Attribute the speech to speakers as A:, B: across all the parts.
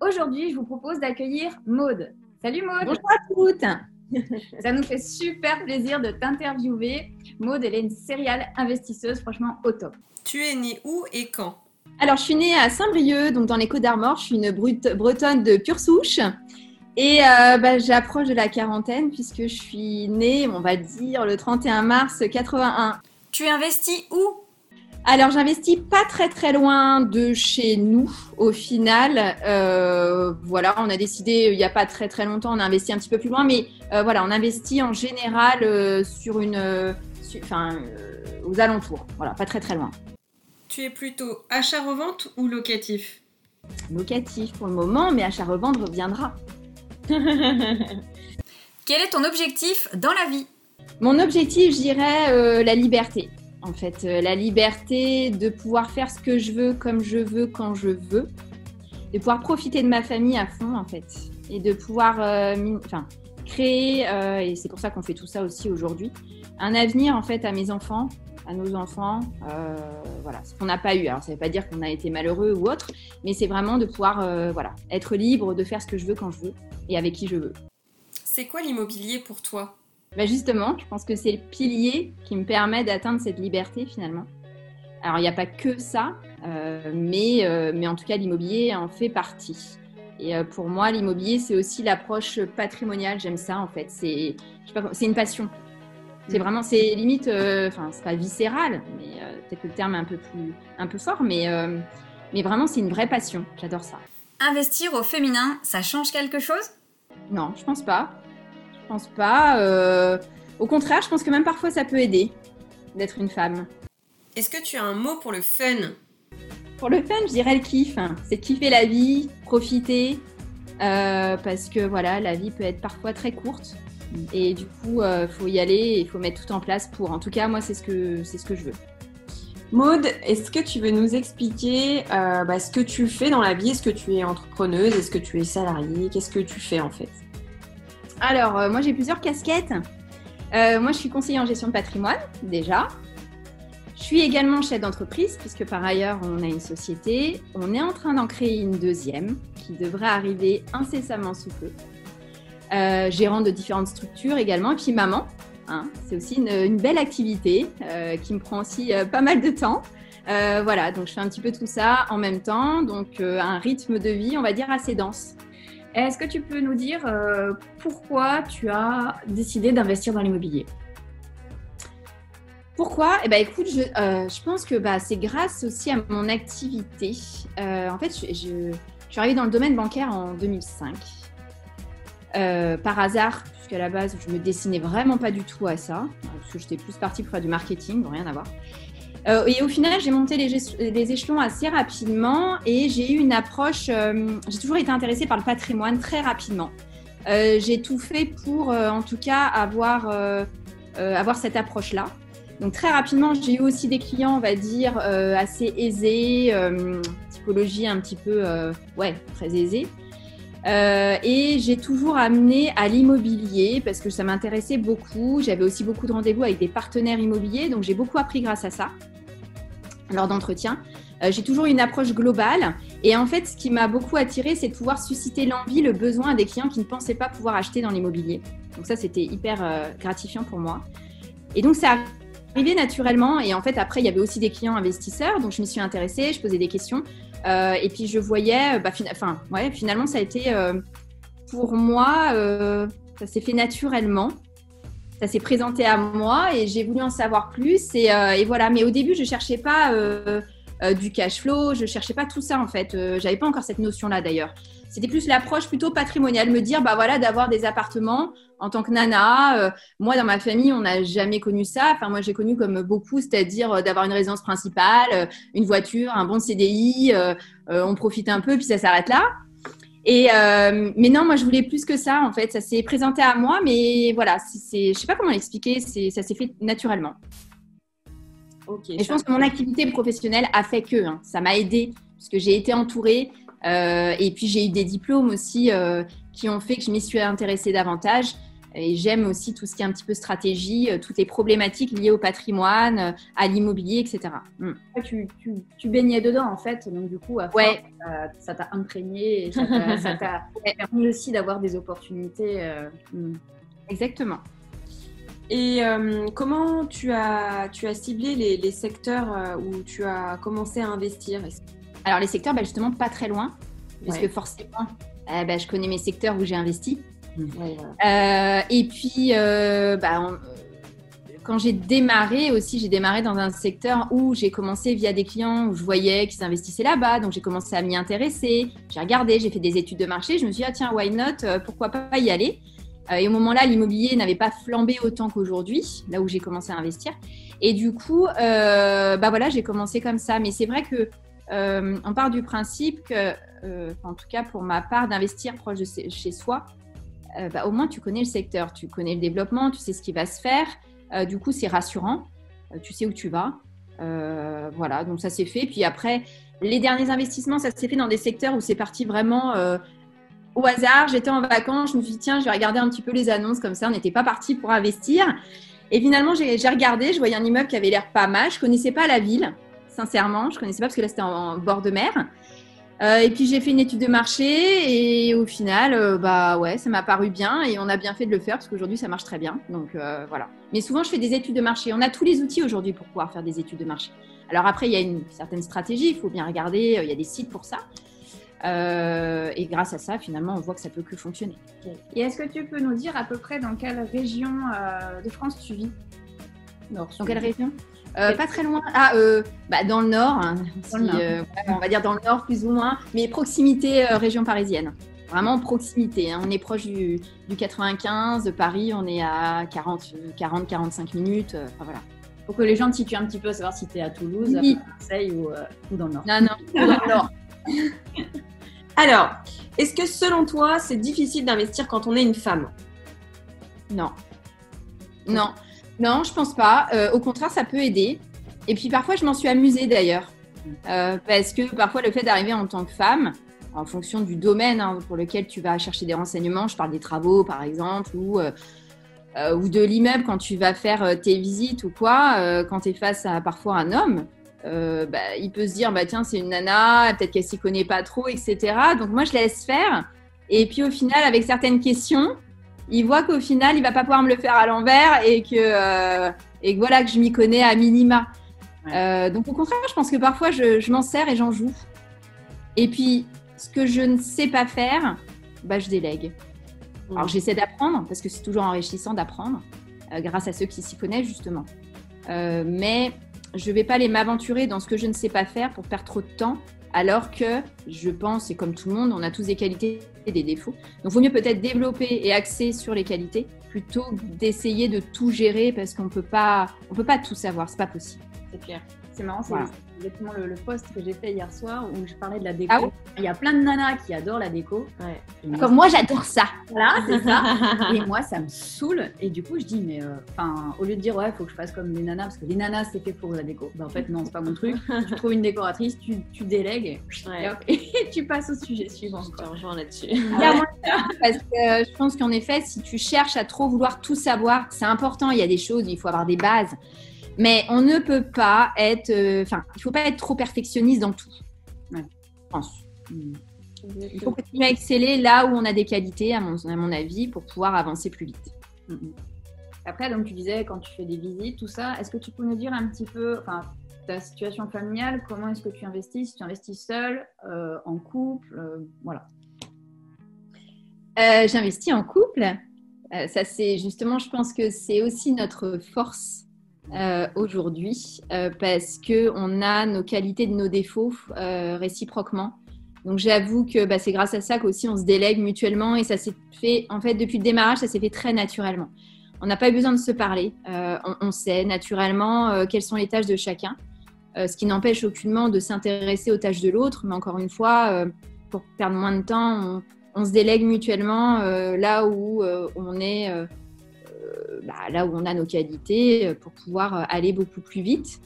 A: Aujourd'hui, je vous propose d'accueillir Maude. Salut Maude
B: Bonjour à toutes
A: Ça nous fait super plaisir de t'interviewer. Maude, elle est une céréale investisseuse, franchement au top.
C: Tu es née où et quand?
B: Alors, je suis née à Saint-Brieuc, donc dans les Côtes d'Armor. Je suis une bretonne de pure souche. Et euh, bah, j'approche de la quarantaine puisque je suis née, on va dire, le 31 mars 81.
A: Tu investis où?
B: Alors, j'investis pas très très loin de chez nous. Au final, euh, voilà, on a décidé il n'y a pas très très longtemps, on a investi un petit peu plus loin, mais euh, voilà, on investit en général euh, sur une, enfin, aux alentours. Voilà, pas très très loin.
C: Tu es plutôt achat-revente ou locatif?
B: Locatif pour le moment, mais achat-revente reviendra.
A: Quel est ton objectif dans la vie?
B: Mon objectif, je dirais, la liberté en fait. Euh, la liberté de pouvoir faire ce que je veux, comme je veux, quand je veux. De pouvoir profiter de ma famille à fond, en fait. Et de pouvoir euh, créer, euh, et c'est pour ça qu'on fait tout ça aussi aujourd'hui, un avenir, en fait, à mes enfants, à nos enfants. voilà, ce qu'on n'a pas eu. Alors, ça ne veut pas dire qu'on a été malheureux ou autre, mais c'est vraiment de pouvoir voilà, être libre de faire ce que je veux quand je veux et avec qui je veux.
C: C'est quoi l'immobilier pour toi?
B: Bah, justement, je pense que c'est le pilier qui me permet d'atteindre cette liberté finalement. Alors, il n'y a pas que ça, euh, mais, euh, mais en tout cas, l'immobilier en fait partie. Et euh, pour moi, l'immobilier, c'est aussi l'approche patrimoniale. J'aime ça, en fait. C'est, c'est une passion. C'est mm. vraiment, c'est limite, enfin, c'est pas viscéral, mais peut-être que le terme est un peu plus, un peu fort, mais, mais vraiment, c'est une vraie passion. J'adore ça.
A: Investir au féminin, ça change quelque chose?
B: Non, je pense pas. Je pense pas. Euh, Au contraire, je pense que même parfois ça peut aider d'être une femme.
C: Est-ce que tu as un mot pour le fun?
B: Pour le fun, je dirais le kiff. C'est kiffer la vie, profiter. euh, parce que voilà, la vie peut être parfois très courte. Et du coup, il faut y aller, il faut mettre tout en place pour. En tout cas, moi, c'est ce que, c'est ce que je veux.
D: Maud, est-ce que tu veux nous expliquer euh, bah, ce que tu fais dans la vie? Est-ce que tu es entrepreneuse? Est-ce que tu es salariée? Qu'est-ce que tu fais en fait?
B: Alors, euh, moi, j'ai plusieurs casquettes. Euh, moi, je suis conseillère en gestion de patrimoine, déjà. Je suis également chef d'entreprise, puisque par ailleurs, on a une société. On est en train d'en créer une deuxième, qui devrait arriver incessamment sous peu. Euh, gérant de différentes structures également. Et puis maman, hein, c'est aussi une, une belle activité euh, qui me prend aussi pas mal de temps. Voilà, donc je fais un petit peu tout ça en même temps, donc un rythme de vie, on va dire, assez dense.
A: Est-ce que tu peux nous dire euh, pourquoi tu as décidé d'investir dans l'immobilier?
B: Pourquoi? Eh ben, écoute, je, euh, je pense que bah, c'est grâce aussi à mon activité. Euh, en fait, je, je- suis arrivée dans le domaine bancaire en 2005. Euh, par hasard, puisqu'à la base, je me dessinais vraiment pas du tout à ça, parce que j'étais plus partie pour faire du marketing, rien à voir. Euh, et au final, j'ai monté les, échelons assez rapidement et j'ai eu une approche. euh, j'ai toujours été intéressée par le patrimoine très rapidement. Euh, j'ai tout fait pour, en tout cas, avoir, avoir cette approche-là. Donc très rapidement, j'ai eu aussi des clients, on va dire, assez aisés, typologie un petit peu, ouais, très aisée. Et j'ai toujours amené à l'immobilier parce que ça m'intéressait beaucoup. J'avais aussi beaucoup de rendez-vous avec des partenaires immobiliers, donc j'ai beaucoup appris grâce à ça lors d'entretien. Euh, j'ai toujours une approche globale et en fait, ce qui m'a beaucoup attiré, c'est de pouvoir susciter l'envie, le besoin des clients qui ne pensaient pas pouvoir acheter dans l'immobilier. Donc ça, c'était hyper euh, gratifiant pour moi. Et donc, ça arrivé naturellement. Et en fait, après, il y avait aussi des clients investisseurs. Donc, je m'y suis intéressée, je posais des questions. Euh, et puis, je voyais, bah, enfin, ouais, finalement, ça a été pour moi, ça s'est fait naturellement. Ça s'est présenté à moi et j'ai voulu en savoir plus. Et, euh, et voilà. Mais au début, je cherchais pas euh, euh, du cash flow, je cherchais pas tout ça en fait. Euh, J'avais pas encore cette notion-là d'ailleurs. C'était plus l'approche plutôt patrimoniale, me dire bah voilà d'avoir des appartements en tant que nana. euh, moi dans ma famille, on n'a jamais connu ça. Enfin moi j'ai connu comme beaucoup, c'est-à-dire d'avoir une résidence principale, une voiture, un bon CDI. on profite un peu puis ça s'arrête là. Et euh, mais non, moi je voulais plus que ça en fait. Ça s'est présenté à moi, mais voilà, c'est- je sais pas comment l'expliquer. C'est, ça s'est fait naturellement.
D: Ok.
B: Et je pense que mon activité professionnelle a fait que hein, ça m'a aidé parce que j'ai été entourée euh, et puis j'ai eu des diplômes aussi euh, qui ont fait que je m'y suis intéressée davantage. Et j'aime aussi tout ce qui est un petit peu stratégie, euh, toutes les problématiques liées au patrimoine, euh, à l'immobilier, etc. Mm.
A: tu, tu, tu baignais dedans en fait, donc du coup, à
B: Ouais.
A: euh, ça t'a imprégné et ça t'a- permis aussi d'avoir des opportunités. euh,
B: Mm. Exactement.
D: Et euh, comment tu as, tu as ciblé les, les secteurs où tu as commencé à investir?
B: Alors les secteurs, bah, justement, pas très loin, parce
D: Ouais.
B: que forcément, euh, bah, je connais mes secteurs où j'ai investi. Euh, et puis, euh, bah, quand j'ai démarré aussi, j'ai démarré dans un secteur où j'ai commencé via des clients où je voyais qu'ils investissaient là-bas, donc j'ai commencé à m'y intéresser. J'ai regardé, j'ai fait des études de marché. Je me suis dit, ah, tiens, why not? Euh, Pourquoi pas y aller? Et au moment-là, l'immobilier n'avait pas flambé autant qu'aujourd'hui, là où j'ai commencé à investir. Et du coup, euh, bah voilà, j'ai commencé comme ça. Mais c'est vrai que on part du principe que, en tout cas pour ma part, d'investir proche de chez soi, euh, bah, au moins tu connais le secteur, tu connais le développement, tu sais ce qui va se faire. Euh, du coup, c'est rassurant. Euh, tu sais où tu vas. Euh, voilà, donc ça s'est fait. Puis après, les derniers investissements, ça s'est fait dans des secteurs où c'est parti vraiment au hasard. J'étais en vacances, je me suis dit, tiens, je vais regarder un petit peu les annonces comme ça. On n'était pas parti pour investir. Et finalement, j'ai regardé, je voyais un immeuble qui avait l'air pas mal. Je connaissais pas la ville, sincèrement. Je connaissais pas parce que là, c'était en bord de mer. Euh, et puis j'ai fait une étude de marché et au final, euh, bah ouais, ça m'a paru bien et on a bien fait de le faire parce qu'aujourd'hui ça marche très bien. Donc euh, voilà. Mais souvent je fais des études de marché. On a tous les outils aujourd'hui pour pouvoir faire des études de marché. Alors après il y a une certaine stratégie, il faut bien regarder. Il y a des sites pour ça. Euh, et grâce à ça, finalement, on voit que ça peut que fonctionner.
A: Et est-ce que tu peux nous dire à peu près dans quelle région euh, de France tu vis?
B: Dans quelle région? Euh, Pas très loin. Ah, euh, bah, dans le nord. hein,
A: Dans le
B: si,
A: nord.
B: euh, on va dire dans le nord plus ou moins, mais proximité région parisienne. Vraiment proximité. hein. On est proche du, du 95, de Paris, on est à 40-45 minutes. Enfin voilà.
A: Pour que les gens te situent un petit peu, savoir si tu es à Toulouse,
B: Oui.
A: à Marseille ou, ou dans le Nord.
B: Non, non, dans le Nord.
D: Alors, est-ce que selon toi, c'est difficile d'investir quand on est une femme?
B: Non. Non. Non, je pense pas. Euh, au contraire, ça peut aider. Et puis parfois, je m'en suis amusée d'ailleurs. Euh, parce que parfois, le fait d'arriver en tant que femme, en fonction du domaine hein, pour lequel tu vas chercher des renseignements, je parle des travaux par exemple, ou, euh, de l'immeuble quand tu vas faire tes visites ou quoi, quand tu es face à parfois un homme, bah, il peut se dire, bah, tiens, c'est une nana, peut-être qu'elle s'y connaît pas trop, etc. Donc moi, je laisse faire. Et puis au final, avec certaines questions, il voit qu'au final, il va pas pouvoir me le faire à l'envers et que, euh, et que voilà, que je m'y connais à minima. Euh, donc au contraire, je pense que parfois, je, je m'en sers et j'en joue. Et puis, ce que je ne sais pas faire, bah, je délègue. Alors j'essaie d'apprendre, parce que c'est toujours enrichissant d'apprendre, euh, grâce à ceux qui s'y connaissent justement. Mais je ne vais pas aller m'aventurer dans ce que je ne sais pas faire pour perdre trop de temps, alors que je pense, et comme tout le monde, on a tous des qualités et des défauts. Donc il vaut mieux peut-être développer et axer sur les qualités, plutôt d'essayer de tout gérer, parce qu'on ne peut pas tout savoir, c'est pas possible.
A: C'est clair. C'est marrant, c'est
B: Voilà.
A: exactement le, le post que j'ai fait hier soir où je parlais de la déco.
B: Ah oui
A: Il y a plein de nanas qui adorent la déco.
D: Ouais.
A: Et moi,
B: Comme moi, j'adore ça.
A: Voilà, c'est ça. et moi, ça me saoule. Et du coup, je dis, mais euh, enfin, au lieu de dire, ouais, faut que je fasse comme les nanas, parce que les nanas, c'est fait pour la déco. Ben, en fait, non, c'est pas mon truc. tu trouves une décoratrice, tu, tu délègues et,
D: Ouais.
A: hop, et tu passes au sujet suivant.
D: Je te rejoins là-dessus.
B: Clairement, parce que euh, je pense qu'en effet, si tu cherches à trop vouloir tout savoir, c'est important. Il y a des choses, il faut avoir des bases. Mais on ne peut pas être. euh, Enfin, il ne faut pas être trop perfectionniste dans tout.
A: Ouais.
B: Je pense. Il faut continuer à exceller là où on a des qualités, à mon, à mon avis, pour pouvoir avancer plus vite.
A: Mm, mm. Après, donc tu disais, quand tu fais des visites, tout ça, est-ce que tu peux nous dire un petit peu, enfin, ta situation familiale, comment est-ce que tu investis? Si tu investis seul, euh, en couple, euh, voilà.
B: Euh, J'investis en couple. Euh, ça, c'est justement, je pense que c'est aussi notre force euh, aujourd'hui euh, parce que on a nos qualités et nos défauts euh, réciproquement. Donc, j'avoue que bah, c'est grâce à ça qu'aussi on se délègue mutuellement et ça s'est fait, en fait, depuis le démarrage, ça s'est fait très naturellement. On n'a pas eu besoin de se parler. On, sait naturellement quelles sont les tâches de chacun, ce qui n'empêche aucunement de s'intéresser aux tâches de l'autre. Mais encore une fois, pour perdre moins de temps, on, se délègue mutuellement là où on est, bah, là où on a nos qualités euh, pour pouvoir euh, aller beaucoup plus vite.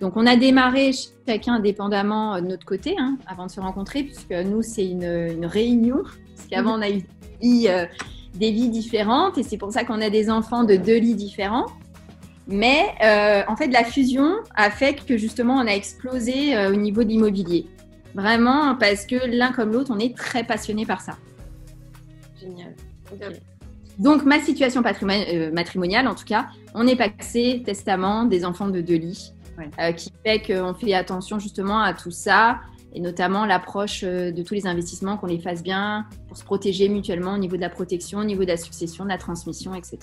B: Donc on a démarré chacun indépendamment euh, de notre côté hein, avant de se rencontrer, puisque nous c'est une, une réunion, parce qu'avant on a eu des vies, euh, des vies différentes et c'est pour ça qu'on a des enfants de deux lits différents. Mais euh, en fait la fusion a fait que justement on a explosé euh, au niveau de l'immobilier. Vraiment parce que l'un comme l'autre on est très passionné par ça.
D: Génial.
B: Donc, ma situation euh, matrimoniale, en tout cas, on est passé testament des enfants de deux lits,
A: Ouais.
B: euh, qui fait qu'on fait attention justement à tout ça, et notamment l'approche euh, de tous les investissements, qu'on les fasse bien pour se protéger mutuellement au niveau de la protection, au niveau de la succession, de la transmission, etc.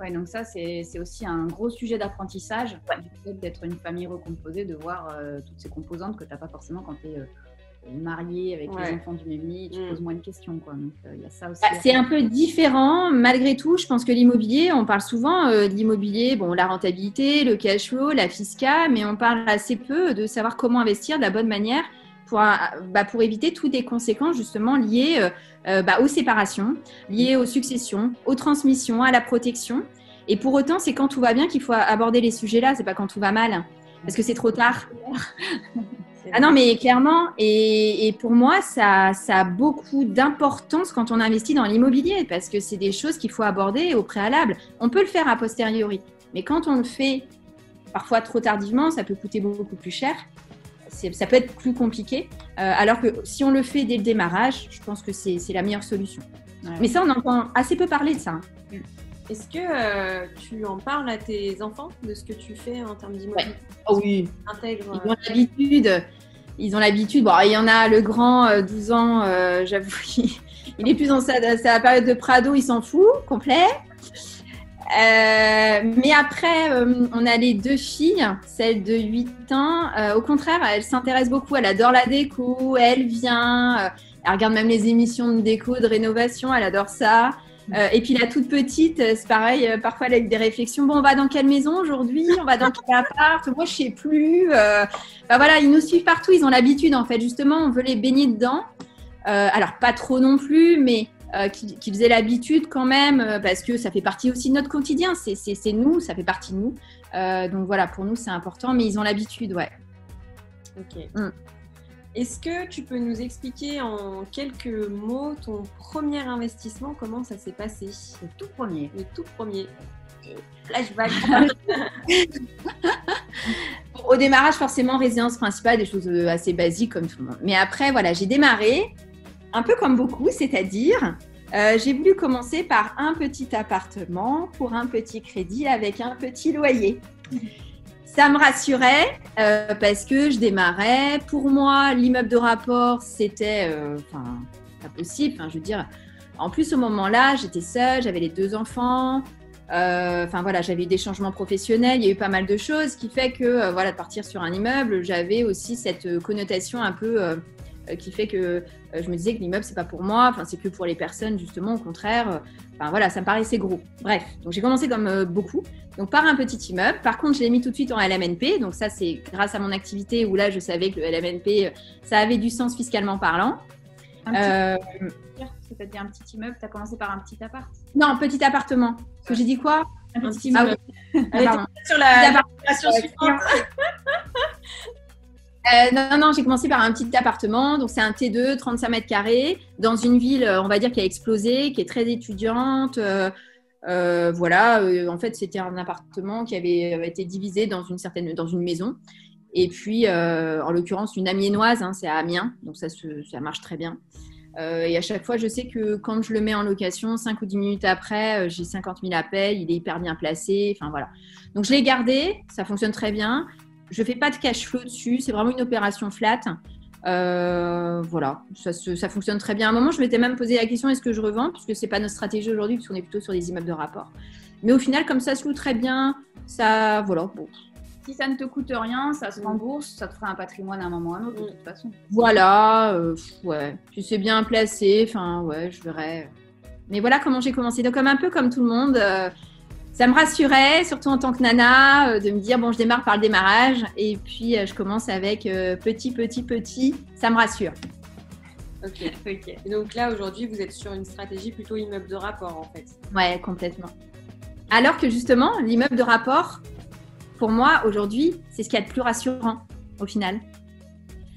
A: Ouais, donc ça, c'est aussi un gros sujet d'apprentissage, du fait d'être une famille recomposée, de voir euh, toutes ces composantes que tu n'as pas forcément quand tu es marié avec
D: Ouais.
A: les enfants du même lit, tu
D: Mm.
A: poses moins de questions. Quoi. Donc, euh, y a ça aussi.
B: Bah, c'est un peu différent. Malgré tout, je pense que l'immobilier, on parle souvent euh, de l'immobilier, bon, la rentabilité, le cash flow, la fisca, mais on parle assez peu de savoir comment investir de la bonne manière pour, bah, pour éviter toutes les conséquences justement liées euh, euh, bah, aux séparations, liées aux successions, aux transmissions, à la protection. Et pour autant, c'est quand tout va bien qu'il faut aborder les sujets-là, c'est pas quand tout va mal, parce que c'est trop tard. Ah non, mais clairement, et, et pour moi, ça, ça a beaucoup d'importance quand on investit dans l'immobilier, parce que c'est des choses qu'il faut aborder au préalable. On peut le faire a posteriori, mais quand on le fait parfois trop tardivement, ça peut coûter beaucoup plus cher. Ça peut être plus compliqué, Euh, alors que si on le fait dès le démarrage, je pense que c'est c'est la meilleure solution.
A: Ouais.
B: Mais ça, on entend assez peu parler de ça. hein.
D: Est-ce que euh, tu en parles à tes enfants de ce que tu fais en termes d'immobilier?
B: Oh oui,
D: Intègre.
B: Ils ont l'habitude. Ils ont l'habitude. Bon, il y en a le grand, euh, 12 ans, euh, j'avoue, il, il est plus dans sa, sa période de Prado, il s'en fout, complet. Euh, mais après, euh, on a les deux filles, celle de 8 ans. euh, au contraire, elle s'intéresse beaucoup, elle adore la déco, elle vient. euh, Elle regarde même les émissions de déco, de rénovation, elle adore ça. Euh, et puis la toute petite, euh, c'est pareil, euh, parfois elle a des réflexions. Bon, on va dans quelle maison aujourd'hui? On va dans quel appart? Moi, je sais plus. bah voilà, ils nous suivent partout, ils ont l'habitude en fait. Justement, on veut les baigner dedans. alors pas trop non plus, mais qu'ils aient l'habitude quand même, parce que ça fait partie aussi de notre quotidien. C'est nous, ça fait partie de nous. donc voilà, pour nous c'est important, mais ils ont l'habitude, ouais.
D: Ok. Mm. Est-ce que tu peux nous expliquer en quelques mots ton premier investissement, comment ça s'est passé?
B: Le tout premier.
D: Le tout premier. Flashback.
B: Au démarrage, forcément, résidence principale, des choses euh, assez basiques comme tout le monde. Mais après, voilà, j'ai démarré un peu comme beaucoup, c'est-à-dire, euh, j'ai voulu commencer par un petit appartement pour un petit crédit avec un petit loyer. Ça me rassurait euh, parce que je démarrais. Pour moi, l'immeuble de rapport, c'était euh, pas possible. Je veux en plus, au moment-là, j'étais seule, j'avais les deux enfants. Euh, enfin voilà, j'avais eu des changements professionnels, il y a eu pas mal de choses, qui fait que voilà, de partir sur un immeuble, j'avais aussi cette connotation un peu qui fait que je me disais que l'immeuble c'est pas pour moi, enfin c'est que pour les personnes justement, au contraire. Enfin voilà, ça me paraissait gros. Bref, donc j'ai commencé comme beaucoup. Donc par un petit immeuble. Par contre, je l'ai mis tout de suite en LMNP. Donc ça, c'est grâce à mon activité où là, je savais que le LMNP, euh, ça avait du sens fiscalement parlant.
A: Un petit... Euh... un petit immeuble, tu as commencé par un petit appart?
B: Non, petit appartement. Parce que j'ai dit quoi?
A: Un petit immeuble.
B: Ah, sur la, suivante. Euh, non, non, j'ai commencé par un petit appartement. Donc, c'est un T2, 35 mètres carrés, dans une ville, on va dire, qui a explosé, qui est très étudiante. Euh, euh, voilà, euh, en fait, c'était un appartement qui avait euh, été divisé dans une certaine, dans une maison. Et puis, en l'occurrence, une amiénoise, hein, c'est à Amiens, donc ça, ça marche très bien. et à chaque fois, je sais que quand je le mets en location, 5 ou 10 minutes après, j'ai 50 000 appels, il est hyper bien placé. Enfin voilà. Donc je l'ai gardé, ça fonctionne très bien. Je fais pas de cash flow dessus, c'est vraiment une opération flat. Euh, voilà, ça, ça, fonctionne très bien. À un moment, je m'étais même posé la question est-ce que je revends? Puisque c'est pas notre stratégie aujourd'hui, puisqu'on est plutôt sur des immeubles de rapport. Mais au final, comme ça se loue très bien, ça, voilà. Bon.
A: Si ça ne te coûte rien, ça se rembourse, ça te fera un patrimoine à un moment ou à un autre, de toute façon.
B: Voilà, euh, ouais. Tu sais bien placé, enfin, ouais, je verrai. Mais voilà comment j'ai commencé. Donc, comme un peu comme tout le monde. Euh, ça me rassurait, surtout en tant que nana, euh, de me dire bon, je démarre par le démarrage et puis euh, je commence avec euh, petit, petit, petit. Ça me rassure.
D: Ok. ok. Donc là, aujourd'hui, vous êtes sur une stratégie plutôt immeuble de rapport en fait.
B: Ouais, complètement. Alors que justement, l'immeuble de rapport, pour moi, aujourd'hui, c'est ce qui est le plus rassurant au final.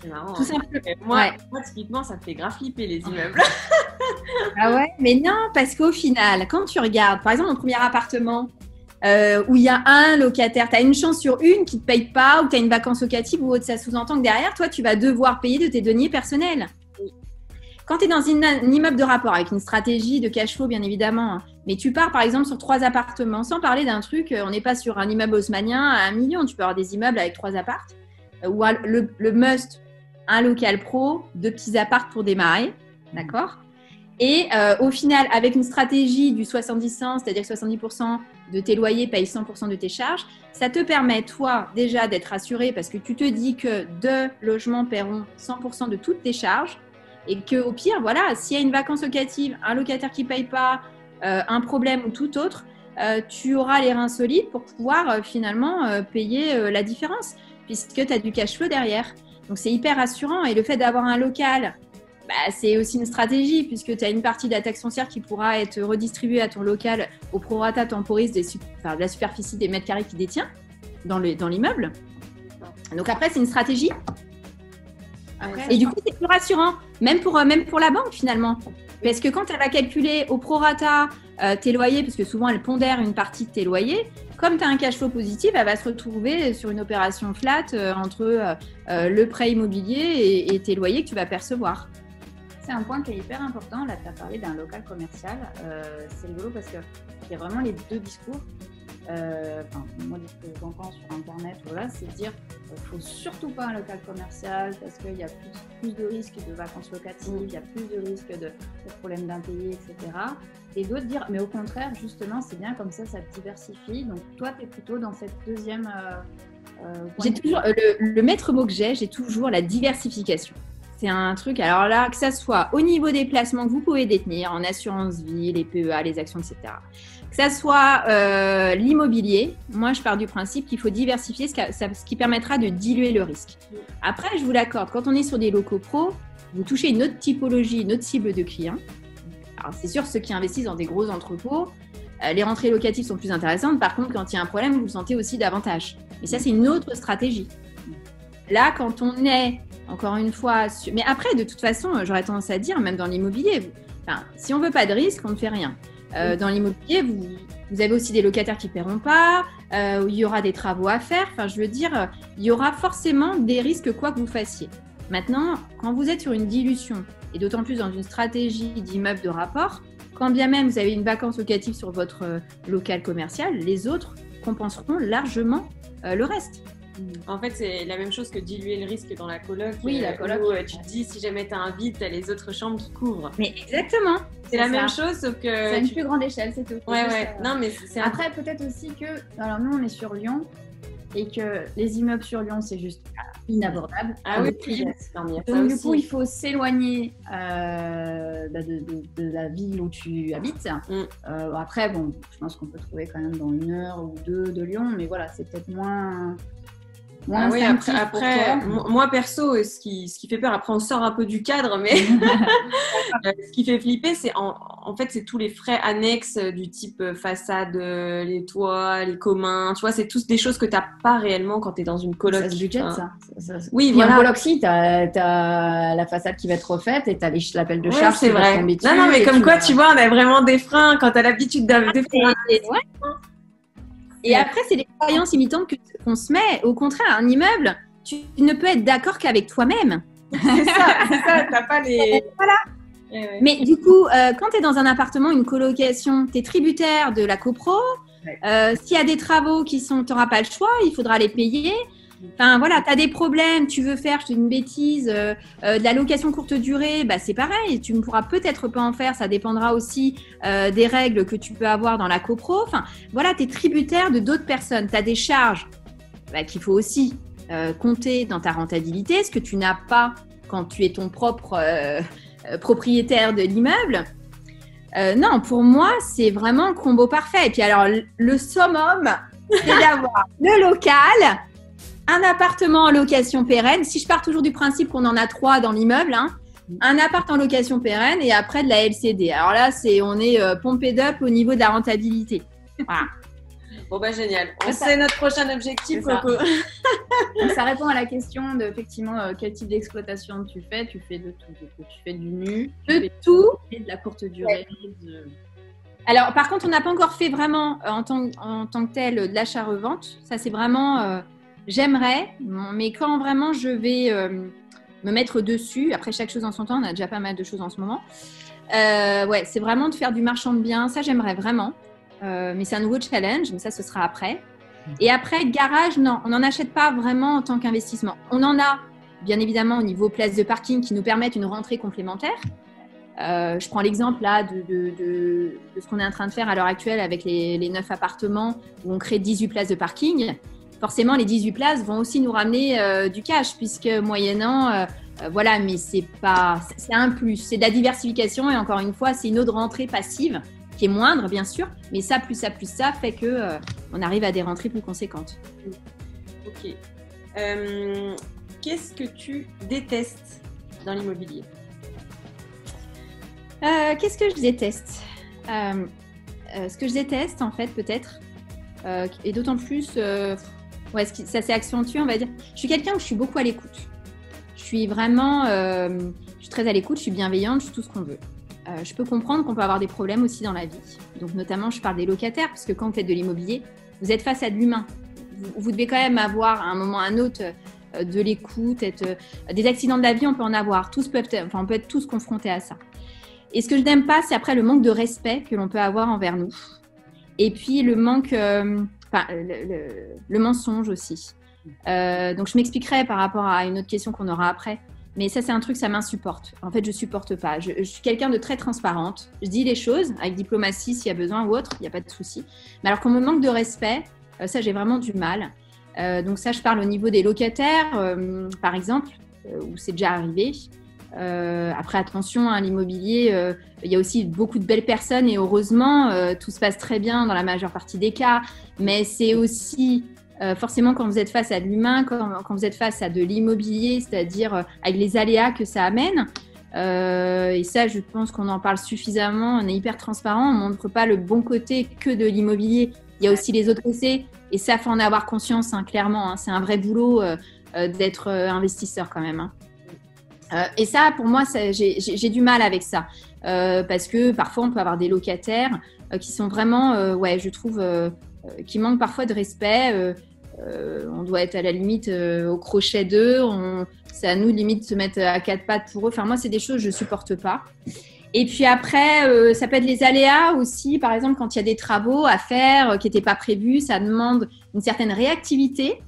D: C'est marrant. Tout hein. simplement. Moi, moi, typiquement, ça me fait grave flipper les immeubles.
B: Ah ouais Mais non, parce qu'au final, quand tu regardes, par exemple, mon premier appartement, euh, où il y a un locataire, tu as une chance sur une qui ne te paye pas, ou tu as une vacance locative ou autre, ça sous-entend que derrière, toi, tu vas devoir payer de tes deniers personnels. Quand tu es dans un immeuble de rapport avec une stratégie de cash flow, bien évidemment, hein, mais tu pars par exemple sur trois appartements, sans parler d'un truc, euh, on n'est pas sur un immeuble haussmanien à un million, tu peux avoir des immeubles avec trois apparts, euh, ou le, le must, un local pro, deux petits apparts pour démarrer, d'accord? Et euh, au final, avec une stratégie du 70-100, c'est-à-dire que 70% de tes loyers payent 100% de tes charges, ça te permet, toi, déjà d'être assuré parce que tu te dis que deux logements paieront 100% de toutes tes charges et que au pire, voilà, s'il y a une vacance locative, un locataire qui ne paye pas, euh, un problème ou tout autre, euh, tu auras les reins solides pour pouvoir finalement payer la différence puisque tu as du cash flow derrière. Donc c'est hyper rassurant et le fait d'avoir un local bah, c'est aussi une stratégie puisque tu as une partie de la taxe foncière qui pourra être redistribuée à ton local au prorata temporis de la superficie des mètres carrés qu'il détient dans l'immeuble. Dans Donc après, c'est une stratégie. et du coup, c'est plus rassurant, même pour, euh, même pour la banque finalement. Parce que quand elle va calculer au prorata euh, tes loyers, parce que souvent elle pondère une partie de tes loyers, comme tu as un cash flow positif, elle va se retrouver sur une opération flat euh, entre le prêt immobilier et, tes loyers que tu vas percevoir.
A: C'est un point qui est hyper important. Là, tu as parlé d'un local commercial. Euh, c'est rigolo parce qu'il y a vraiment les deux discours. Euh, enfin, moi, ce que j'entends sur Internet, voilà, c'est de dire qu'il ne faut surtout pas un local commercial parce qu'il y a plus, plus, de risques de vacances locatives, il y a plus de risques de, problèmes d'impayés, etc. Et d'autres dire, mais au contraire, justement, c'est bien comme ça, ça te diversifie. Donc, toi, tu es plutôt dans cette deuxième.
B: Euh, j'ai toujours, le maître mot que j'ai, j'ai toujours la diversification. C'est un truc. Alors là, que ça soit au niveau des placements que vous pouvez détenir en assurance vie, les PEA, les actions, etc. Que ça soit euh, l'immobilier, moi je pars du principe qu'il faut diversifier, ce, qui- permettra de diluer le risque. Après, je vous l'accorde, quand on est sur des locaux pro, vous touchez une autre typologie, une autre cible de clients. Alors c'est sûr, ceux qui investissent dans des gros entrepôts, euh, les rentrées locatives sont plus intéressantes. Par contre, quand il y a un problème, vous le sentez aussi davantage. Mais ça, c'est une autre stratégie. Là, quand on est, encore une fois, sur- mais après, de toute façon, euh, j'aurais tendance à dire, même dans l'immobilier, enfin, si on veut pas de risque, on ne fait rien. Euh, Dans l'immobilier, vous, vous avez aussi des locataires qui ne paieront pas, euh, il y aura des travaux à faire. Enfin, je veux dire, il y aura forcément des risques quoi que vous fassiez. Maintenant, quand vous êtes sur une dilution, et d'autant plus dans une stratégie d'immeuble de rapport, quand bien même vous avez une vacance locative sur votre local commercial, les autres compenseront largement euh, le reste.
D: En fait, c'est la même chose que diluer le risque dans la coloc.
B: Oui, la
D: euh,
B: coloc.
D: où, euh, tu te dis, si jamais tu as un vide, tu as les autres chambres qui couvrent.
B: Mais exactement.
D: C'est la
B: ça.
D: même chose, sauf que.
A: C'est à une
D: tu-
A: plus grande échelle, c'est tout.
D: Ouais, ouais.
A: euh,
D: Non, mais c'est
A: Après, peut-être aussi que. Alors, nous, on est sur Lyon et que les immeubles sur Lyon, c'est juste inabordable.
D: Ah oui, ça
A: Donc, du
D: aussi.
A: coup, il faut s'éloigner euh, bah, de, de- de la ville où tu habites.
D: Mm.
A: Euh, après, bon, je pense qu'on peut trouver quand même dans une heure ou deux de Lyon, mais voilà, c'est peut-être moins. Moins
D: Ah oui, après, moi perso, euh, ce qui, ce qui fait peur, après on sort un peu du cadre, mais euh, ce qui fait flipper, c'est en, en fait, c'est tous les frais annexes euh, du type façade, les toits, les communs, tu vois, c'est tous des choses que tu n'as pas réellement quand tu es dans une coloc.
A: Ça se
D: Enfin,
A: ça. Ça- ça-
D: Oui,
A: Puis
D: voilà.
A: en coloc, si, t'as as la façade qui va être refaite et t'as les ch- l'appel de
D: Ouais,
A: charge
D: c'est
A: va
D: vrai. Non, non, mais comme
A: tu
D: quoi, tu vois, on a vraiment des freins quand tu as l'habitude de, de faire un-
B: Et, ouais. Et après, c'est les croyances limitantes que- qu'on se met. Au contraire, un immeuble, tu ne peux être d'accord qu'avec toi-même.
D: C'est ça, c'est ça, t'as pas les.
B: Voilà.
D: Ouais.
B: Mais du coup, euh, quand tu es dans un appartement, une colocation, tu es tributaire de la copro.
A: Ouais.
B: Euh, S'il y a des travaux qui sont, tu n'auras pas le choix, il faudra les payer. Enfin voilà, tu as des problèmes, tu veux faire, je te dis une bêtise, euh, euh, de la location courte durée, bah, c'est pareil, tu ne pourras peut-être pas en faire, ça dépendra aussi euh, des règles que tu peux avoir dans la copro. Enfin voilà, tu es tributaire de d'autres personnes, tu as des charges bah, qu'il faut aussi compter dans ta rentabilité, ce que tu n'as pas quand tu es ton propre propriétaire de l'immeuble. Non, pour moi, c'est vraiment un combo parfait. Et puis alors, le- le summum, c'est d'avoir le local, un appartement en location pérenne. Si je pars toujours du principe qu'on en a trois dans l'immeuble, hein, un appart en location pérenne et après de la LCD. Alors là, c'est on est euh, pompé up au niveau de la rentabilité. Voilà.
D: Bon, bah génial. On
A: C'est ça.
D: sait notre prochain objectif,
A: ça. Répond à la question de effectivement euh, quel type d'exploitation tu fais. Tu fais de tout. Tu fais du nu, tu
B: De
A: fais
B: tout.
A: de la courte durée. de-
B: Alors, par contre, on n'a pas encore fait vraiment euh, en tant, en tant que tel de l'achat-revente. Ça, c'est vraiment, j'aimerais, mais quand vraiment je vais euh, me mettre dessus, après chaque chose en son temps, on a déjà pas mal de choses en ce moment. Euh, ouais, c'est vraiment de faire du marchand de biens. Ça, j'aimerais vraiment. Euh, mais c'est un nouveau challenge, mais ça, ce sera après. Et après, garage, non, on n'en achète pas vraiment en tant qu'investissement. On en a, bien évidemment, au niveau place de parking qui nous permettent une rentrée complémentaire. Je prends l'exemple là de, ce qu'on est en train de faire à l'heure actuelle avec les, les 9 appartements où on crée 18 places de parking. Forcément, les 18 places vont aussi nous ramener euh, du cash puisque moyennant, euh, euh, voilà, mais c'est pas, c'est un plus, c'est de la diversification et encore une fois, c'est une autre rentrée passive qui est moindre bien sûr, mais ça plus ça plus ça fait que euh, on arrive à des rentrées plus conséquentes.
D: Ok. Qu'est-ce que tu détestes dans l'immobilier?
B: Qu'est-ce que je déteste? Ce que je déteste, en fait, peut-être, euh, et d'autant plus, euh, ouais, ça s'est accentué, on va dire. Je suis quelqu'un où je suis beaucoup à l'écoute. Je suis vraiment, euh, je suis très à l'écoute, je suis bienveillante, je suis tout ce qu'on veut. Euh, je peux comprendre qu'on peut avoir des problèmes aussi dans la vie. Donc, notamment, je parle des locataires, parce que quand vous faites de l'immobilier, vous êtes face à de l'humain. Vous, devez quand même avoir, à un moment ou à un autre, euh, de l'écoute, des accidents de la vie, on peut en avoir. Tous peuvent, enfin, on peut être tous confrontés à ça. Et ce que je n'aime pas, c'est après le manque de respect que l'on peut avoir envers nous. Et puis le manque, enfin, le, mensonge aussi. Euh, donc je m'expliquerai par rapport à une autre question qu'on aura après. Mais ça, c'est un truc, ça m'insupporte. En fait, je supporte pas. Je, suis quelqu'un de très transparente. Je dis les choses avec diplomatie s'il y a besoin ou autre, il n'y a pas de souci. Mais alors qu'on me manque de respect, euh, ça, j'ai vraiment du mal. Euh, donc ça, je parle au niveau des locataires, par exemple, où c'est déjà arrivé. Après, attention, hein, l'immobilier, il y a aussi beaucoup de belles personnes et heureusement, tout se passe très bien dans la majeure partie des cas. Mais c'est aussi forcément quand vous êtes face à de l'humain, quand, vous êtes face à de l'immobilier, c'est-à-dire avec les aléas que ça amène. et ça, je pense qu'on en parle suffisamment. On est hyper transparent. On montre pas le bon côté que de l'immobilier. Il y a aussi les autres côtés. Et ça, faut en avoir conscience, hein, clairement. Hein. c'est un vrai boulot d'être investisseur quand même. Euh, et ça, pour moi, j'ai du mal avec ça. Euh, parce que parfois, on peut avoir des locataires euh, qui sont vraiment, ouais, je trouve, qui manquent parfois de respect. on doit être à la limite au crochet d'eux. C'est à nous, limite, de se mettre à quatre pattes pour eux. Enfin, moi, c'est des choses que je supporte pas. Et puis après, ça peut être les aléas aussi. Par exemple, quand il y a des travaux à faire qui n'étaient pas prévus, ça demande une certaine réactivité.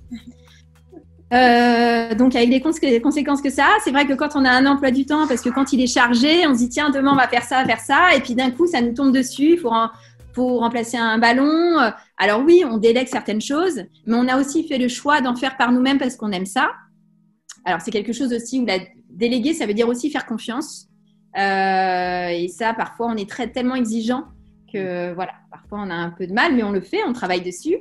B: Euh, donc avec les conséquences que ça a, c'est vrai que quand on a un emploi du temps, parce que quand il est chargé, on se dit tiens demain on va faire ça, faire ça, et puis d'un coup ça nous tombe dessus, faut, remplacer un ballon. Alors oui, on délègue certaines choses, mais on a aussi fait le choix d'en faire par nous-mêmes parce qu'on aime ça. Alors c'est quelque chose aussi où la déléguer, ça veut dire aussi faire confiance. Euh, et ça, parfois on est très tellement exigeant que voilà, parfois on a un peu de mal, mais on le fait, on travaille dessus.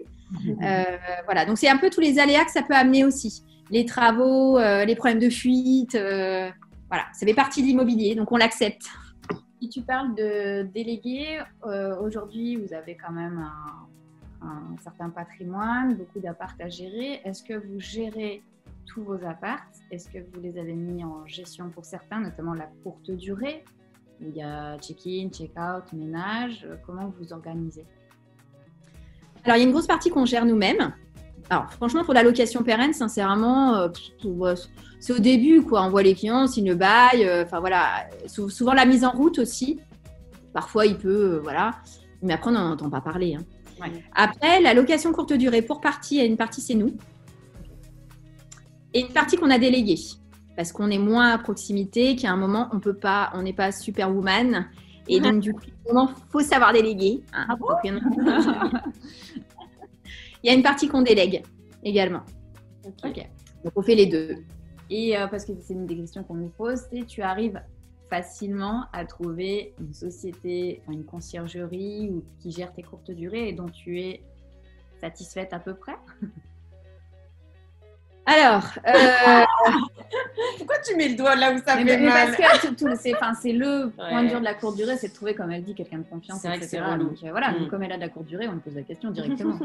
B: Euh, voilà, donc c'est un peu tous les aléas que ça peut amener aussi. Les travaux, euh, les problèmes de fuite, euh, voilà, ça fait partie de l'immobilier, donc on l'accepte.
A: Si tu parles de délégués, aujourd'hui vous avez quand même un, un certain patrimoine, beaucoup d'apparts à gérer. Est-ce que vous gérez tous vos apparts? Est-ce que vous les avez mis en gestion pour certains, notamment la courte durée? Où il y a check-in, check-out, ménage. Comment vous organisez?
B: Alors, il y a une grosse partie qu'on gère nous-mêmes. Alors, franchement, pour la location pérenne, sincèrement, euh, c'est au début, quoi. On voit les clients, signe le bail. Euh, enfin, voilà. Souvent, la mise en route aussi. Parfois, il peut, euh, voilà. Mais après, on n'en entend pas parler. Hein. Après, la location courte durée, pour partie, une partie, c'est nous. Et une partie qu'on a déléguée. Parce qu'on est moins à proximité, qu'à un moment, on peut pas, on n'est pas superwoman. Et donc, du coup, il faut savoir déléguer. Hein. Ah il y a une partie qu'on délègue également.
A: Ok. Donc, on fait les deux. Et euh, parce que c'est une des questions qu'on nous pose, c'est tu arrives facilement à trouver une société, une conciergerie ou qui gère tes courtes durées et dont tu es satisfaite à peu près?
B: Alors, euh,
D: pourquoi tu mets le doigt là où ça fait mal
A: Parce que c'est le point dur de la courte durée, c'est de trouver, comme elle dit, quelqu'un de confiance,
D: c'est
A: etc. Donc, euh, voilà, mm. comme elle a de la courte durée, on lui pose la question directement.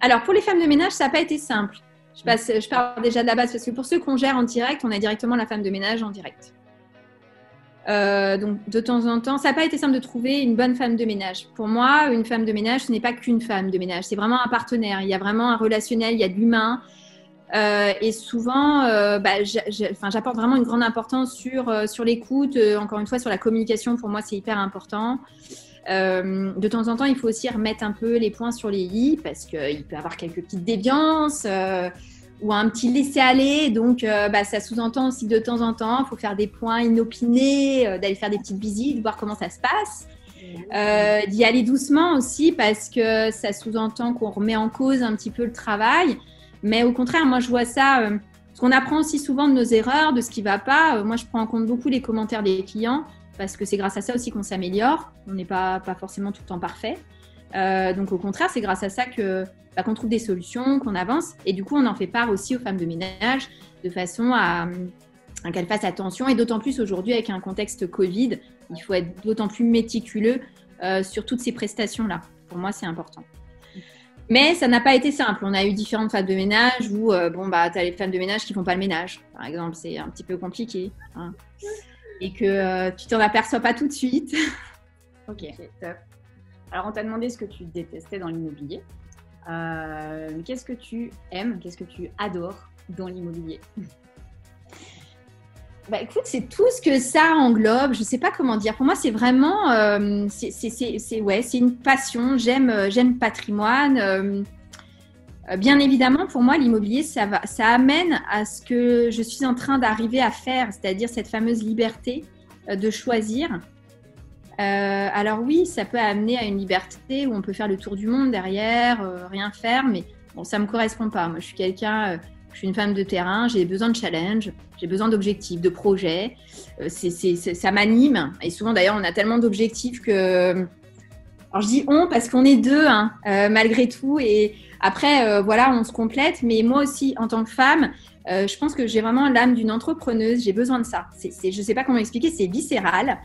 B: Alors, pour les femmes de ménage, ça n'a pas été simple. Je, passe, je parle déjà de la base parce que pour ceux qu'on gère en direct, on a directement la femme de ménage en direct. Euh, donc de temps en temps, ça n'a pas été simple de trouver une bonne femme de ménage. Pour moi, une femme de ménage, ce n'est pas qu'une femme de ménage, c'est vraiment un partenaire. Il y a vraiment un relationnel, il y a de l'humain. Euh, et souvent, euh, bah, j'apporte vraiment une grande importance sur, sur l'écoute, encore une fois, sur la communication. Pour moi, c'est hyper important. de temps en temps, il faut aussi remettre un peu les points sur les i parce qu'il peut y avoir quelques petites déviances ou un petit laisser-aller. Donc, bah, ça sous-entend aussi de temps en temps, il faut faire des points inopinés, d'aller faire des petites visites, voir comment ça se passe. d'y aller doucement aussi parce que ça sous-entend qu'on remet en cause un petit peu le travail. Mais au contraire, moi, je vois ça, euh, parce qu'on apprend aussi souvent de nos erreurs, de ce qui ne va pas. Euh, moi, je prends en compte beaucoup les commentaires des clients, parce que c'est grâce à ça aussi qu'on s'améliore. On n'est pas, pas forcément tout le temps parfait. Euh, donc, au contraire, c'est grâce à ça que bah, qu'on trouve des solutions, qu'on avance. Et du coup, on en fait part aussi aux femmes de ménage, de façon à, à qu'elles fassent attention. Et d'autant plus aujourd'hui, avec un contexte Covid, il faut être d'autant plus méticuleux sur toutes ces prestations-là. Pour moi, c'est important. Mais ça n'a pas été simple. On a eu différentes femmes de ménage où, euh, bon, bah, tu as les femmes de ménage qui font pas le ménage, par exemple. C'est un petit peu compliqué. Hein. Et que euh, tu t'en aperçois pas tout de suite.
A: ok, top. Alors, on t'a demandé ce que tu détestais dans l'immobilier. Euh, qu'est-ce que tu aimes Qu'est-ce que tu adores dans l'immobilier?
B: Bah, écoute, c'est tout ce que ça englobe. Je ne sais pas comment dire. Pour moi, c'est vraiment, euh, c'est ouais, c'est une passion. J'aime, euh, j'aime patrimoine. Bien évidemment, pour moi, l'immobilier, ça amène à ce que je suis en train d'arriver à faire, c'est-à-dire cette fameuse liberté de choisir. Alors oui, ça peut amener à une liberté où on peut faire le tour du monde derrière, rien faire, mais bon, ça me correspond pas. Moi, je suis quelqu'un Je suis une femme de terrain, j'ai besoin de challenge, j'ai besoin d'objectifs, de projets. Euh, c'est, ça m'anime. Et souvent, d'ailleurs, on a tellement d'objectifs que. Alors, je dis on parce qu'on est deux, hein, euh, malgré tout. Et après, euh, voilà, on se complète. Mais moi aussi, en tant que femme, euh, je pense que j'ai vraiment l'âme d'une entrepreneuse. J'ai besoin de ça. C'est, je ne sais pas comment expliquer, c'est viscéral.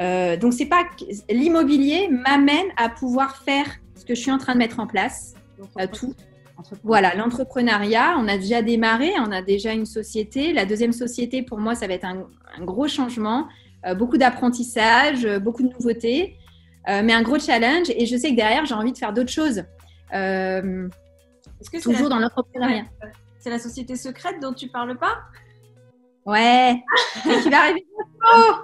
B: Euh, donc, c'est pas que- l'immobilier m'amène à pouvoir faire ce que je suis en train de mettre en place, euh, tout. Voilà, l'entrepreneuriat, on a déjà démarré, on a déjà une société. La deuxième société, pour moi, ça va être un, un gros changement, euh, beaucoup d'apprentissage, beaucoup de nouveautés, mais un gros challenge. Et je sais que derrière, j'ai envie de faire d'autres choses,
D: que c'est
B: toujours
D: la,
B: dans l'entrepreneuriat.
D: c'est la société secrète dont tu parles pas?
B: Ouais, et qui va arriver bientôt.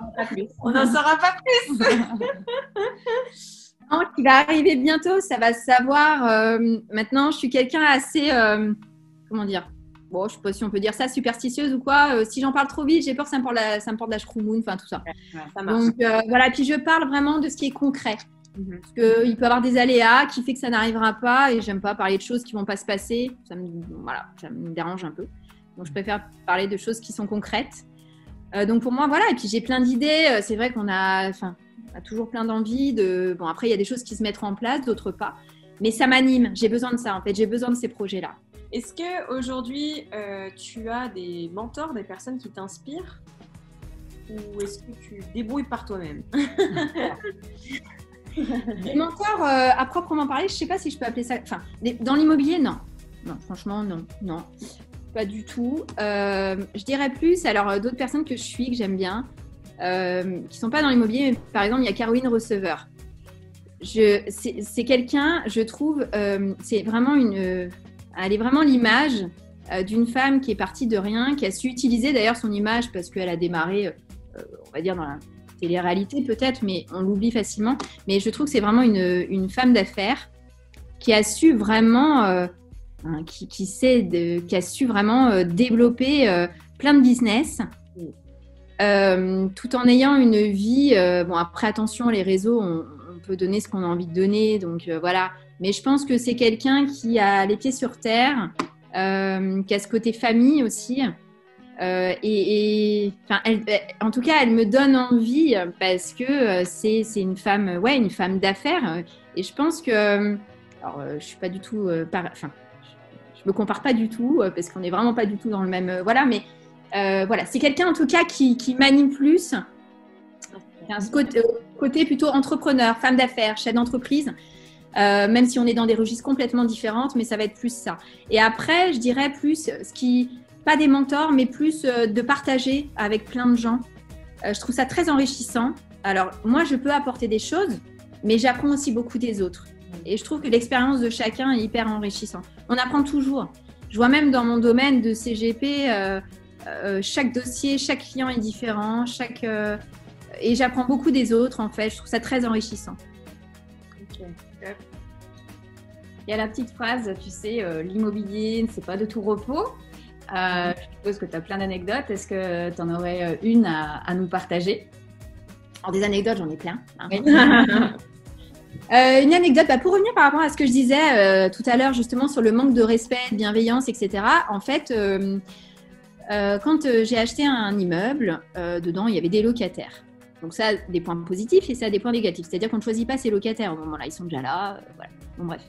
D: On n'en saura pas plus.
B: Non, qui va arriver bientôt, ça va se savoir. euh, maintenant, je suis quelqu'un assez, euh, comment dire, bon, je sais pas si on peut dire ça, superstitieuse ou quoi. Euh, si j'en parle trop vite, j'ai peur que ça me porte la, ça me porte la chroumoune, enfin tout ça.
D: Ça.
B: Donc euh, voilà, puis je parle vraiment de ce qui est concret.
D: Mhm.
B: Parce qu'il peut y avoir des aléas qui fait que ça n'arrivera pas et j'aime pas parler de choses qui vont pas se passer. Ça me, voilà, ça me dérange un peu. Donc je préfère parler de choses qui sont concrètes. Euh, donc pour moi, voilà. Et puis j'ai plein d'idées. Euh, C'est vrai qu'on a, enfin, on a toujours plein d'envies. De... Bon, après, il y a des choses qui se mettront en place, d'autres pas. Mais ça m'anime. J'ai besoin de ça, en fait. J'ai besoin de ces projets-là.
D: Est-ce que aujourd'hui euh, tu as des mentors, des personnes qui t'inspirent? Ou est-ce que tu débrouilles par toi-même?
B: Des mentors, euh, à proprement parler, je sais pas si je peux appeler ça. Enfin, dans l'immobilier, non. Non, franchement, non. Non. Pas du tout. Euh, je dirais plus, alors euh, d'autres personnes que je suis, que j'aime bien, euh, qui sont pas dans l'immobilier, par exemple, il y a Caroline Receveur. C'est, quelqu'un, je trouve, euh, c'est vraiment une. elle est vraiment l'image d'une femme qui est partie de rien, qui a su utiliser d'ailleurs son image parce qu'elle a démarré, on va dire, dans la télé-réalité peut-être, mais on l'oublie facilement. Mais je trouve que c'est vraiment une, une femme d'affaires qui a su vraiment, hein, qui, qui, sait de- qui a su vraiment euh, développer euh, plein de business, euh, tout en ayant une vie. bon, après, attention, les réseaux, on, on peut donner ce qu'on a envie de donner, donc voilà. Mais je pense que c'est quelqu'un qui a les pieds sur terre, qui a ce côté famille aussi. Euh, et, et- enfin, elle- elle- en tout cas, elle me donne envie parce que c'est une femme, ouais, une femme d'affaires. Et je pense que, alors, je suis pas du tout, euh, par- enfin, je, me compare pas du tout euh, parce qu'on est vraiment pas du tout dans le même, euh, voilà. Mais euh, voilà, c'est quelqu'un en tout cas qui, qui m'anime plus. Un côté, plutôt entrepreneur, femme d'affaires, chef d'entreprise. Même si on est dans des registres complètement différentes, mais ça va être plus ça. Et après, je dirais plus ce qui, pas des mentors, mais plus de partager avec plein de gens. Je trouve ça très enrichissant. Alors, moi, je peux apporter des choses, mais j'apprends aussi beaucoup des autres. Et je trouve que l'expérience de chacun est hyper enrichissante. On apprend toujours. Je vois même dans mon domaine de CGP, euh, euh, chaque dossier, chaque client est différent, chaque, euh, et j'apprends beaucoup des autres, en fait. Je trouve ça très enrichissant.
A: Il y a la petite phrase, tu sais, l'immobilier, c'est pas de tout repos. Je suppose que tu as plein d'anecdotes. Est-ce que tu en aurais une à, à nous partager?
B: Alors, des anecdotes, j'en ai plein. hein. Euh, une anecdote, bah, pour revenir par rapport à ce que je disais euh, tout à l'heure, justement, sur le manque de respect, de bienveillance, etc. En fait, euh, quand j'ai acheté un immeuble, dedans, il y avait des locataires. Donc, ça des points positifs et ça des points négatifs. C'est-à-dire qu'on ne choisit pas ses locataires au moment-là. Ils sont déjà là. Bon, bref.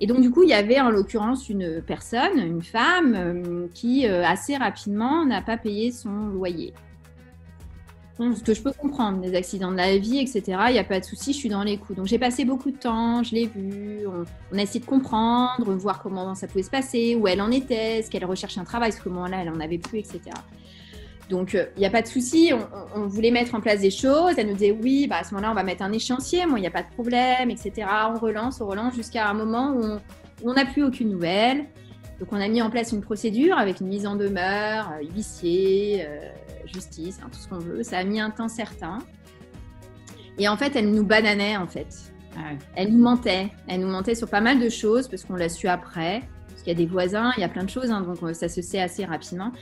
B: Et donc, du coup, il y avait en l'occurrence une personne, une femme, qui assez rapidement n'a pas payé son loyer. Ce que je peux comprendre, des accidents de la vie, etc. Il n'y a pas de souci, je suis dans les coups. Donc j'ai passé beaucoup de temps, je l'ai vu, on, on a essayé de comprendre, voir comment ça pouvait se passer, où elle en était, est-ce qu'elle recherchait un travail, parce que moment là, elle n'en avait plus, etc. Donc euh, il n'y a pas de souci, on, voulait mettre en place des choses. Elle nous disait oui, bah, à ce moment-là, on va mettre un échéancier, il n'y a pas de problème, etc. On relance, on relance jusqu'à un moment où on- où on n'a plus aucune nouvelle. Donc on a mis en place une procédure avec une mise en demeure, euh, huissier, euh, justice, hein, tout ce qu'on veut. Ça a mis un temps certain. Et en fait, elle nous bananait, en fait. Elle nous mentait. Elle nous mentait sur pas mal de choses, parce qu'on l'a su après. Parce qu'il y a des voisins, il y a plein de choses, hein, donc euh, ça se sait assez rapidement.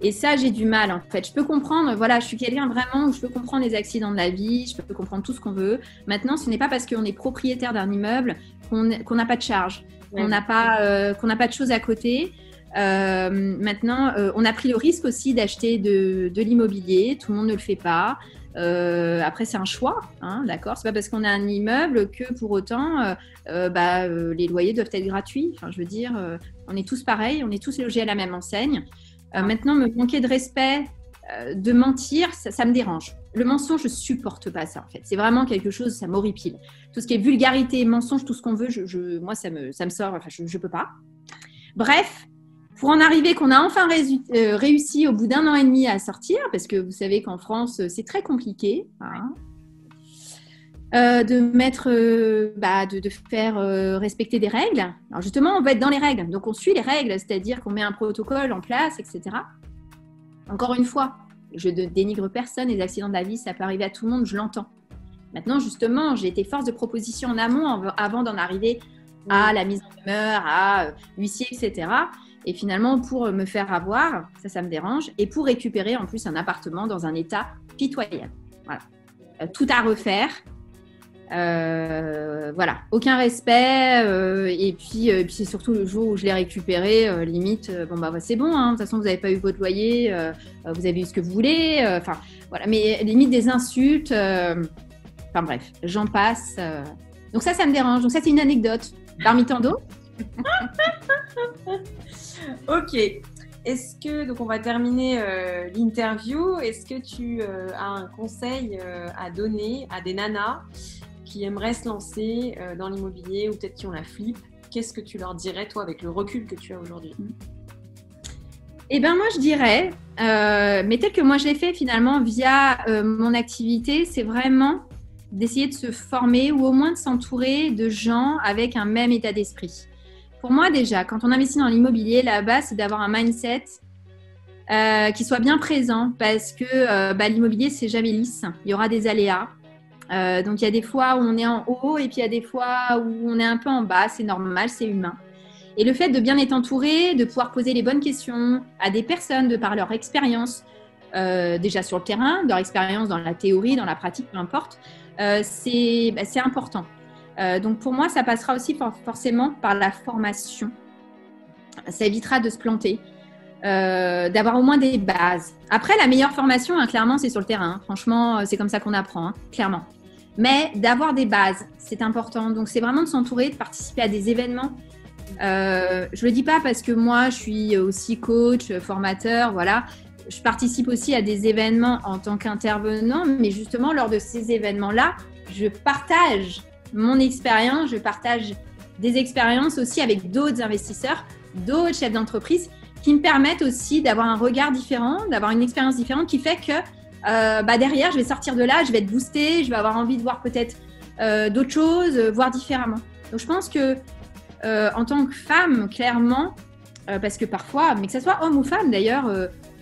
B: Et ça, j'ai du mal, en fait. Je peux comprendre, voilà, je suis quelqu'un vraiment où je peux comprendre les accidents de la vie, je peux comprendre tout ce qu'on veut. Maintenant, ce n'est pas parce qu'on est propriétaire d'un immeuble qu'on n'a pas de charge, qu'on n'a pas, euh, qu'on n'a pas de choses à côté. Euh, maintenant, euh, on a pris le risque aussi d'acheter de, de l'immobilier. Tout le monde ne le fait pas. Euh, après, c'est un choix, hein, d'accord. C'est pas parce qu'on a un immeuble que pour autant, bah, les loyers doivent être gratuits. Enfin, je veux dire, on est tous pareils, on est tous logés à la même enseigne. Maintenant, me manquer de respect, de mentir, ça, ça me dérange. Le mensonge, je supporte pas ça en fait. C'est vraiment quelque chose, ça m'horripile. Tout ce qui est vulgarité, mensonge, tout ce qu'on veut, je, je- moi, ça me, ça me sort. Enfin, je, je peux pas. Bref, pour en arriver qu'on a enfin euh, réussi au bout d'un an et demi à sortir, parce que vous savez qu'en France, euh, c'est très compliqué, hein, euh, de mettre, bah, de, faire respecter des règles. Alors justement, on va être dans les règles, donc on suit les règles, c'est-à-dire qu'on met un protocole en place, etc. Encore une fois, je ne dénigre personne, les accidents de la vie, ça peut arriver à tout le monde, je l'entends. Maintenant, justement, j'ai été force de proposition en amont av- avant d'en arriver à la mise en demeure, à euh, huissier, etc. Et finalement, pour me faire avoir, ça, ça me dérange, et pour récupérer en plus un appartement dans un état pitoyable. Voilà. Euh, tout à refaire. Euh, voilà, aucun respect. euh, et puis, puis c'est surtout le jour où je l'ai récupéré, limite, bon bah c'est bon. hein, de toute façon, vous n'avez pas eu votre loyer, vous avez eu ce que vous voulez. Enfin, voilà. Mais limite des insultes. Enfin bref, j'en passe. Donc ça, ça me dérange. Donc ça, c'est une anecdote parmi tant d'autres.
D: Ok. Est-ce que, donc on va terminer euh, l'interview, est-ce que tu euh, as un conseil euh, à donner à des nanas qui aimeraient se lancer dans l'immobilier ou peut-être qui ont la flip? Qu'est-ce que tu leur dirais, toi, avec le recul que tu as aujourd'hui?
B: Eh bien, moi, je dirais, mais tel que moi je l'ai fait finalement via mon activité, c'est vraiment d'essayer de se former ou au moins de s'entourer de gens avec un même état d'esprit. Pour moi, déjà, quand on investit dans l'immobilier, la base, c'est d'avoir un mindset euh, qui soit bien présent parce que euh, bah, l'immobilier, c'est jamais lisse. Il y aura des aléas. Euh, donc, il y a des fois où on est en haut et puis il y a des fois où on est un peu en bas. C'est normal, c'est humain. Et le fait de bien être entouré, de pouvoir poser les bonnes questions à des personnes de par leur expérience, déjà sur le terrain, leur expérience dans la théorie, dans la pratique, peu importe, bah, c'est important. Euh, donc pour moi, ça passera aussi for- forcément par la formation. Ça évitera de se planter, euh, d'avoir au moins des bases. Après, la meilleure formation, hein, clairement, c'est sur le terrain. Franchement, euh, c'est comme ça qu'on apprend, hein, clairement. Mais d'avoir des bases, c'est important. Donc c'est vraiment de s'entourer, de participer à des événements euh, je le dis pas parce que moi, je suis aussi coach, formateur, voilà. Je participe aussi à des événements en tant qu'intervenant, mais justement, lors de ces événements-là, je partage mon expérience, je partage des expériences aussi avec d'autres investisseurs, d'autres chefs d'entreprise qui me permettent aussi d'avoir un regard différent, d'avoir une expérience différente qui fait que euh, bah derrière, je vais sortir de là, je vais être boostée, je vais avoir envie de voir peut-être euh, d'autres choses, euh, voir différemment. Donc je pense que en tant que femme, clairement, parce que parfois, mais que ce soit homme ou femme d'ailleurs,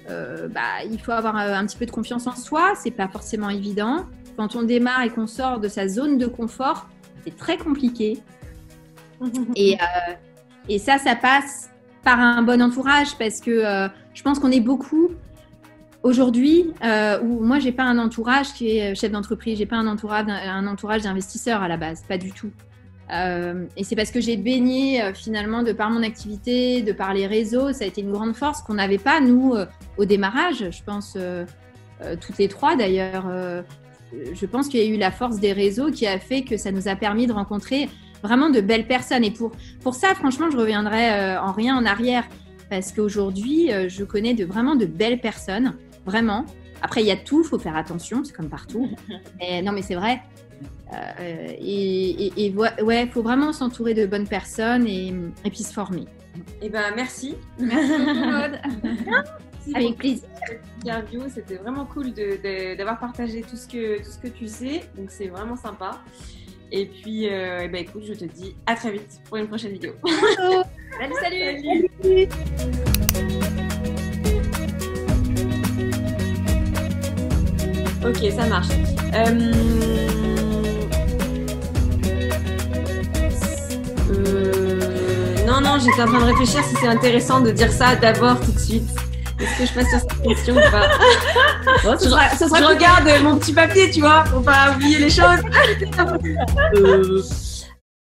B: bah, il faut avoir un petit peu de confiance en soi, c'est pas forcément évident. Quand on démarre et qu'on sort de sa zone de confort, c'est très compliqué. Et, euh, et ça, ça passe par un bon entourage parce que euh, je pense qu'on est beaucoup aujourd'hui euh, où moi, j'ai pas un entourage qui est chef d'entreprise, j'ai pas un entourage, un entourage d'investisseurs à la base, pas du tout. Et c'est parce que j'ai baigné finalement de par mon activité, de par les réseaux, ça a été une grande force qu'on n'avait pas nous au démarrage. Je pense toutes les trois d'ailleurs. Je pense qu'il y a eu la force des réseaux qui a fait que ça nous a permis de rencontrer vraiment de belles personnes. Et pour pour ça, franchement, je reviendrai euh, en rien en arrière parce qu'aujourd'hui, euh, je connais de vraiment de belles personnes, vraiment. Après, il y a tout, faut faire attention, c'est comme partout. Mais, non, mais c'est vrai. Euh, et, et, et vo- ouais, faut vraiment s'entourer de bonnes personnes et, et puis se former.
D: Eh ben, merci.
B: Merci beaucoup, Maud. Avec plaisir.
D: interview. C'était vraiment cool d'avoir partagé tout ce, que, tout ce que tu sais. Donc, c'est vraiment sympa. Et puis, euh, eh ben, écoute, je te dis à très vite pour une prochaine vidéo.
B: Salut, salut.
D: Ok, ça marche. Euh, euh, Non, non, j'étais en train de réfléchir si c'est intéressant de dire ça d'abord tout de suite. Est-ce que je passe sur cette question ou pas
B: ce sera- ce sera
D: Je regarde mon petit papier, tu vois, pour pas oublier les choses. Euh,